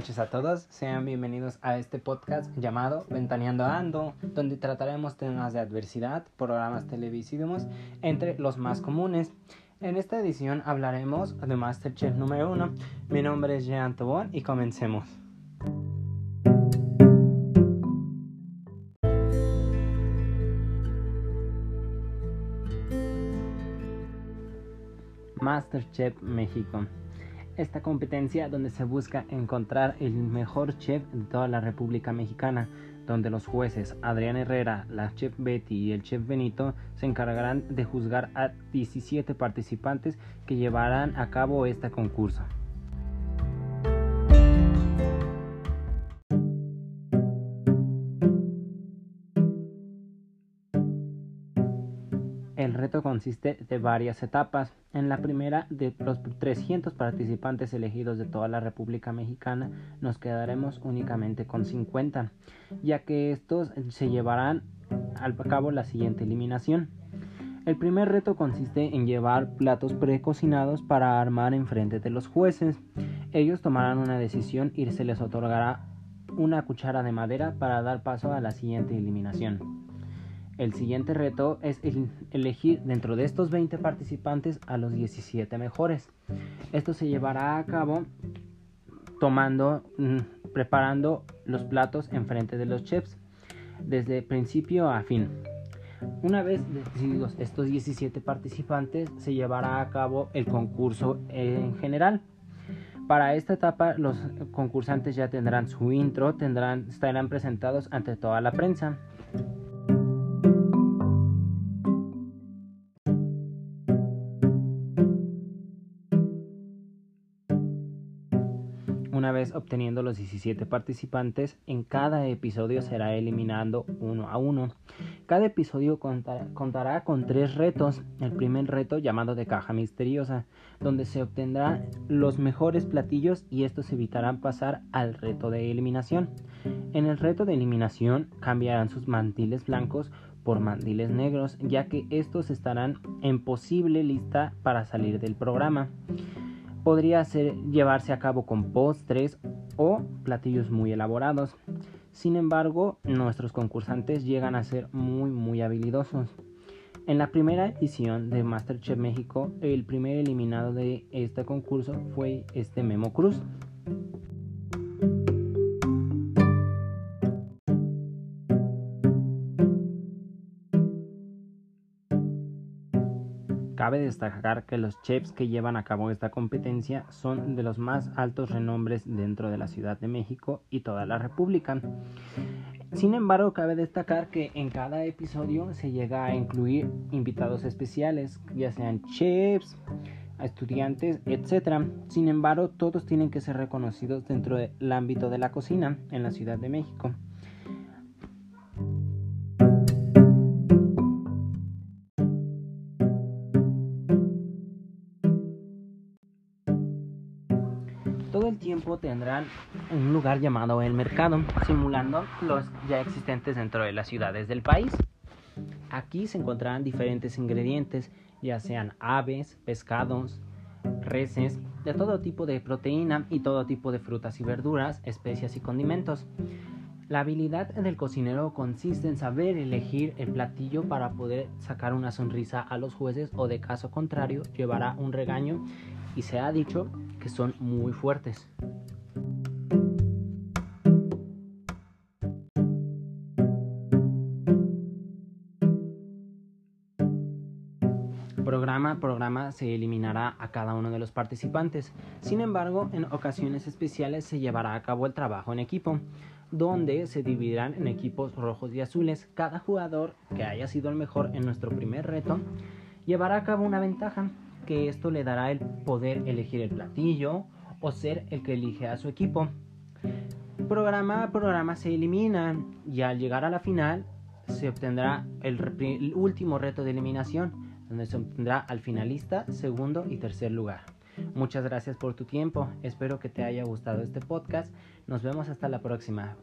noches a todos. Sean bienvenidos a este podcast llamado Ventaneando Ando, donde trataremos temas de adversidad, programas televisivos, entre los más comunes. En esta edición hablaremos de Masterchef número 1. Mi nombre es Jean Tobón y comencemos. Masterchef México esta competencia donde se busca encontrar el mejor chef de toda la República Mexicana, donde los jueces Adrián Herrera, la chef Betty y el chef Benito se encargarán de juzgar a 17 participantes que llevarán a cabo este concurso. Consiste de varias etapas. En la primera, de los 300 participantes elegidos de toda la República Mexicana, nos quedaremos únicamente con 50, ya que estos se llevarán al cabo la siguiente eliminación. El primer reto consiste en llevar platos precocinados para armar enfrente de los jueces. Ellos tomarán una decisión y se les otorgará una cuchara de madera para dar paso a la siguiente eliminación. El siguiente reto es elegir dentro de estos 20 participantes a los 17 mejores. Esto se llevará a cabo tomando, mm, preparando los platos enfrente de los chefs desde principio a fin. Una vez decididos estos 17 participantes, se llevará a cabo el concurso en general. Para esta etapa, los concursantes ya tendrán su intro, tendrán, estarán presentados ante toda la prensa. Una vez obteniendo los 17 participantes, en cada episodio será eliminando uno a uno. Cada episodio contará, con tres retos. El primer reto llamado de caja misteriosa, donde se obtendrán los mejores platillos y estos evitarán pasar al reto de eliminación. En el reto de eliminación cambiarán sus mantiles blancos por mandiles negros, ya que estos estarán en posible lista para salir del programa podría ser, llevarse a cabo con postres o platillos muy elaborados. Sin embargo, nuestros concursantes llegan a ser muy muy habilidosos. En la primera edición de MasterChef México, el primer eliminado de este concurso fue este Memo Cruz. Cabe destacar que los chefs que llevan a cabo esta competencia son de los más altos renombres dentro de la Ciudad de México y toda la República. Sin embargo, cabe destacar que en cada episodio se llega a incluir invitados especiales, ya sean chefs, estudiantes, etc. Sin embargo, todos tienen que ser reconocidos dentro del ámbito de la cocina en la Ciudad de México. El tiempo tendrán un lugar llamado el mercado, simulando los ya existentes dentro de las ciudades del país. Aquí se encontrarán diferentes ingredientes, ya sean aves, pescados, reses, de todo tipo de proteína y todo tipo de frutas y verduras, especias y condimentos. La habilidad del cocinero consiste en saber elegir el platillo para poder sacar una sonrisa a los jueces o de caso contrario llevará un regaño y se ha dicho que son muy fuertes. Programa programa se eliminará a cada uno de los participantes. Sin embargo, en ocasiones especiales se llevará a cabo el trabajo en equipo, donde se dividirán en equipos rojos y azules. Cada jugador que haya sido el mejor en nuestro primer reto llevará a cabo una ventaja que esto le dará el poder elegir el platillo o ser el que elige a su equipo. Programa a programa se eliminan y al llegar a la final se obtendrá el, último reto de eliminación, donde se obtendrá al finalista, segundo y tercer lugar. Muchas gracias por tu tiempo, espero que te haya gustado este podcast, nos vemos hasta la próxima.